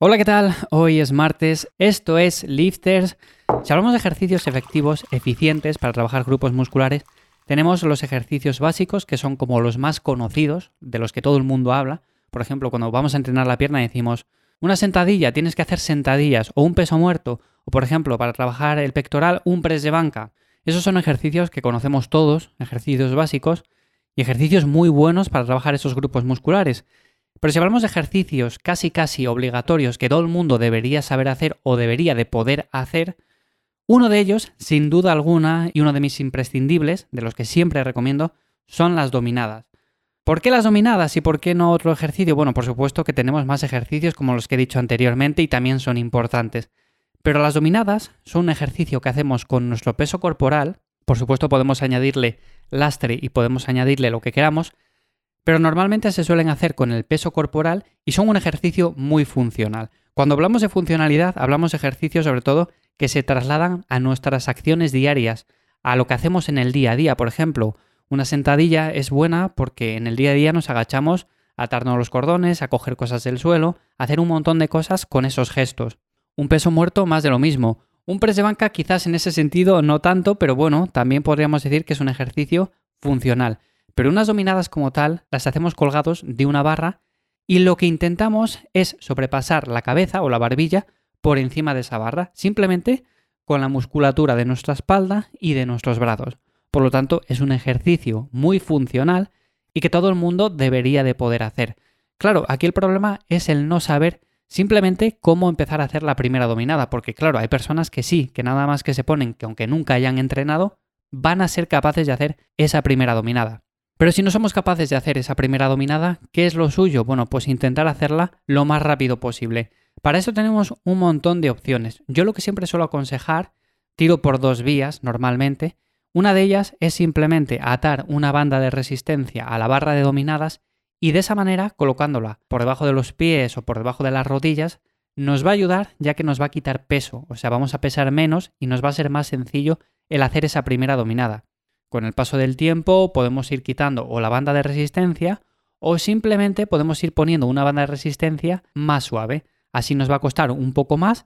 Hola, ¿qué tal? Hoy es martes, esto es Lifters. Si hablamos de ejercicios efectivos, eficientes para trabajar grupos musculares, tenemos los ejercicios básicos que son como los más conocidos, de los que todo el mundo habla. Por ejemplo, cuando vamos a entrenar la pierna decimos, una sentadilla, tienes que hacer sentadillas o un peso muerto, o por ejemplo, para trabajar el pectoral, un press de banca. Esos son ejercicios que conocemos todos, ejercicios básicos, y ejercicios muy buenos para trabajar esos grupos musculares. Pero si hablamos de ejercicios casi casi obligatorios que todo el mundo debería saber hacer o debería de poder hacer, uno de ellos, sin duda alguna, y uno de mis imprescindibles, de los que siempre recomiendo, son las dominadas. ¿Por qué las dominadas y por qué no otro ejercicio? Bueno, por supuesto que tenemos más ejercicios como los que he dicho anteriormente y también son importantes. Pero las dominadas son un ejercicio que hacemos con nuestro peso corporal. Por supuesto podemos añadirle lastre y podemos añadirle lo que queramos, pero normalmente se suelen hacer con el peso corporal y son un ejercicio muy funcional. Cuando hablamos de funcionalidad, hablamos de ejercicios sobre todo que se trasladan a nuestras acciones diarias, a lo que hacemos en el día a día. Por ejemplo, una sentadilla es buena porque en el día a día nos agachamos a atarnos los cordones, a coger cosas del suelo, a hacer un montón de cosas con esos gestos. Un peso muerto más de lo mismo. Un press de banca quizás en ese sentido no tanto, pero bueno, también podríamos decir que es un ejercicio funcional. Pero unas dominadas como tal las hacemos colgados de una barra y lo que intentamos es sobrepasar la cabeza o la barbilla por encima de esa barra, simplemente con la musculatura de nuestra espalda y de nuestros brazos. Por lo tanto, es un ejercicio muy funcional y que todo el mundo debería de poder hacer. Claro, aquí el problema es el no saber simplemente cómo empezar a hacer la primera dominada, porque claro, hay personas que sí, que nada más que se ponen que aunque nunca hayan entrenado, van a ser capaces de hacer esa primera dominada. Pero si no somos capaces de hacer esa primera dominada, ¿qué es lo suyo? Bueno, pues intentar hacerla lo más rápido posible. Para eso tenemos un montón de opciones. Yo lo que siempre suelo aconsejar, tiro por dos vías normalmente. Una de ellas es simplemente atar una banda de resistencia a la barra de dominadas y de esa manera, colocándola por debajo de los pies o por debajo de las rodillas, nos va a ayudar ya que nos va a quitar peso, o sea, vamos a pesar menos y nos va a ser más sencillo el hacer esa primera dominada. Con el paso del tiempo podemos ir quitando o la banda de resistencia o simplemente podemos ir poniendo una banda de resistencia más suave. Así nos va a costar un poco más.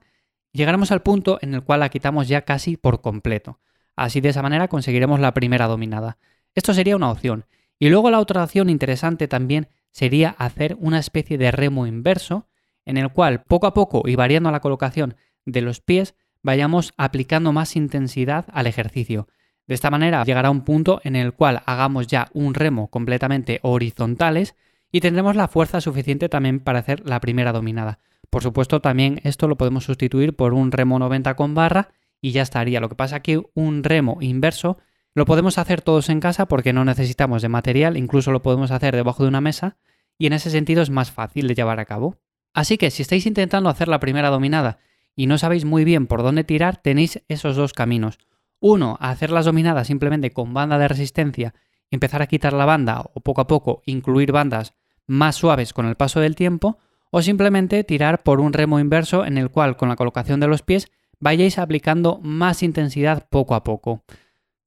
Llegaremos al punto en el cual la quitamos ya casi por completo. Así de esa manera conseguiremos la primera dominada. Esto sería una opción. Y luego la otra opción interesante también sería hacer una especie de remo inverso en el cual poco a poco y variando la colocación de los pies vayamos aplicando más intensidad al ejercicio. De esta manera llegará un punto en el cual hagamos ya un remo completamente horizontales y tendremos la fuerza suficiente también para hacer la primera dominada. Por supuesto, también esto lo podemos sustituir por un remo 90 con barra y ya estaría. Lo que pasa que un remo inverso lo podemos hacer todos en casa porque no necesitamos de material, incluso lo podemos hacer debajo de una mesa y en ese sentido es más fácil de llevar a cabo. Así que si estáis intentando hacer la primera dominada y no sabéis muy bien por dónde tirar, tenéis esos dos caminos. Uno, hacer las dominadas simplemente con banda de resistencia, empezar a quitar la banda o poco a poco incluir bandas más suaves con el paso del tiempo, o simplemente tirar por un remo inverso en el cual con la colocación de los pies vayáis aplicando más intensidad poco a poco.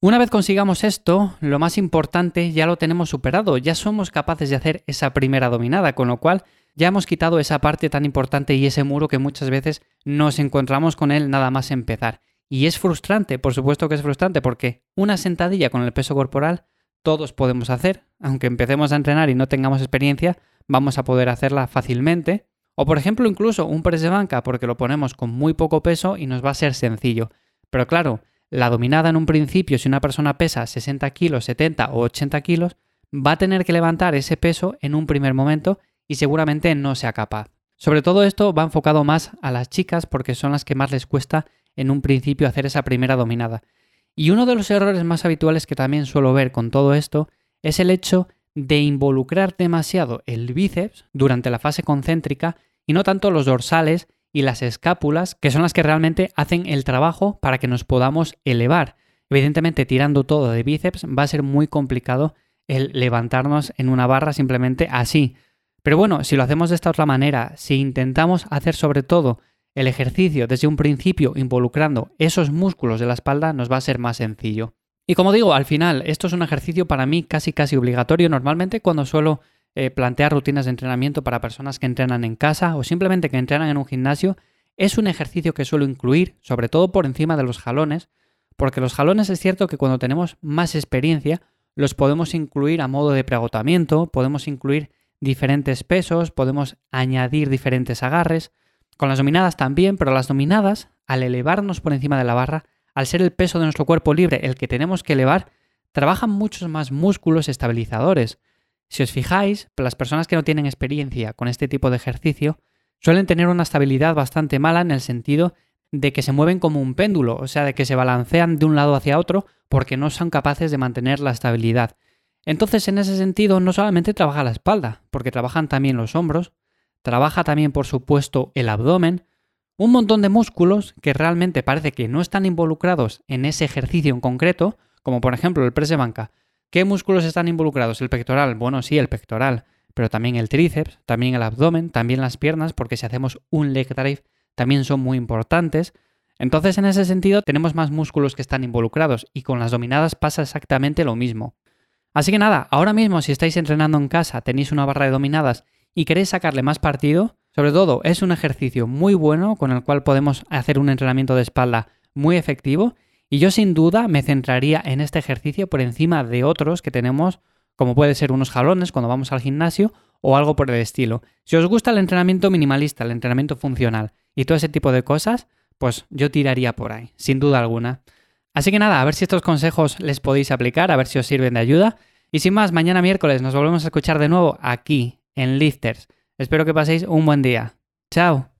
Una vez consigamos esto, lo más importante ya lo tenemos superado, ya somos capaces de hacer esa primera dominada, con lo cual ya hemos quitado esa parte tan importante y ese muro que muchas veces nos encontramos con él nada más empezar. Y es frustrante, por supuesto que es frustrante, porque una sentadilla con el peso corporal todos podemos hacer, aunque empecemos a entrenar y no tengamos experiencia, vamos a poder hacerla fácilmente. O por ejemplo incluso un press de banca porque lo ponemos con muy poco peso y nos va a ser sencillo. Pero claro, la dominada en un principio, si una persona pesa 60 kilos, 70 o 80 kilos, va a tener que levantar ese peso en un primer momento y seguramente no sea capaz. Sobre todo esto va enfocado más a las chicas porque son las que más les cuesta en un principio hacer esa primera dominada. Y uno de los errores más habituales que también suelo ver con todo esto es el hecho de involucrar demasiado el bíceps durante la fase concéntrica y no tanto los dorsales y las escápulas, que son las que realmente hacen el trabajo para que nos podamos elevar. Evidentemente, tirando todo de bíceps va a ser muy complicado el levantarnos en una barra simplemente así. Pero bueno, si lo hacemos de esta otra manera, si intentamos hacer sobre todo el ejercicio desde un principio involucrando esos músculos de la espalda nos va a ser más sencillo. Y como digo, al final, esto es un ejercicio para mí casi casi obligatorio normalmente cuando suelo eh, plantear rutinas de entrenamiento para personas que entrenan en casa o simplemente que entrenan en un gimnasio, es un ejercicio que suelo incluir, sobre todo por encima de los jalones, porque los jalones es cierto que cuando tenemos más experiencia, los podemos incluir a modo de preagotamiento, podemos incluir diferentes pesos, podemos añadir diferentes agarres. Con las dominadas también, pero las dominadas, al elevarnos por encima de la barra, al ser el peso de nuestro cuerpo libre el que tenemos que elevar, trabajan muchos más músculos estabilizadores. Si os fijáis, las personas que no tienen experiencia con este tipo de ejercicio suelen tener una estabilidad bastante mala en el sentido de que se mueven como un péndulo, o sea, de que se balancean de un lado hacia otro porque no son capaces de mantener la estabilidad. Entonces, en ese sentido, no solamente trabaja la espalda, porque trabajan también los hombros, trabaja también, por supuesto, el abdomen, un montón de músculos que realmente parece que no están involucrados en ese ejercicio en concreto, como por ejemplo el press de banca. ¿Qué músculos están involucrados? El pectoral. Bueno, sí, el pectoral, pero también el tríceps, también el abdomen, también las piernas, porque si hacemos un leg drive también son muy importantes. Entonces, en ese sentido, tenemos más músculos que están involucrados y con las dominadas pasa exactamente lo mismo. Así que nada, ahora mismo si estáis entrenando en casa, tenéis una barra de dominadas y queréis sacarle más partido, sobre todo es un ejercicio muy bueno con el cual podemos hacer un entrenamiento de espalda muy efectivo y yo sin duda me centraría en este ejercicio por encima de otros que tenemos, como puede ser unos jalones cuando vamos al gimnasio o algo por el estilo. Si os gusta el entrenamiento minimalista, el entrenamiento funcional y todo ese tipo de cosas, pues yo tiraría por ahí, sin duda alguna. Así que nada, a ver si estos consejos les podéis aplicar, a ver si os sirven de ayuda. Y sin más, mañana miércoles nos volvemos a escuchar de nuevo aquí, en Lifters. Espero que paséis un buen día. Chao.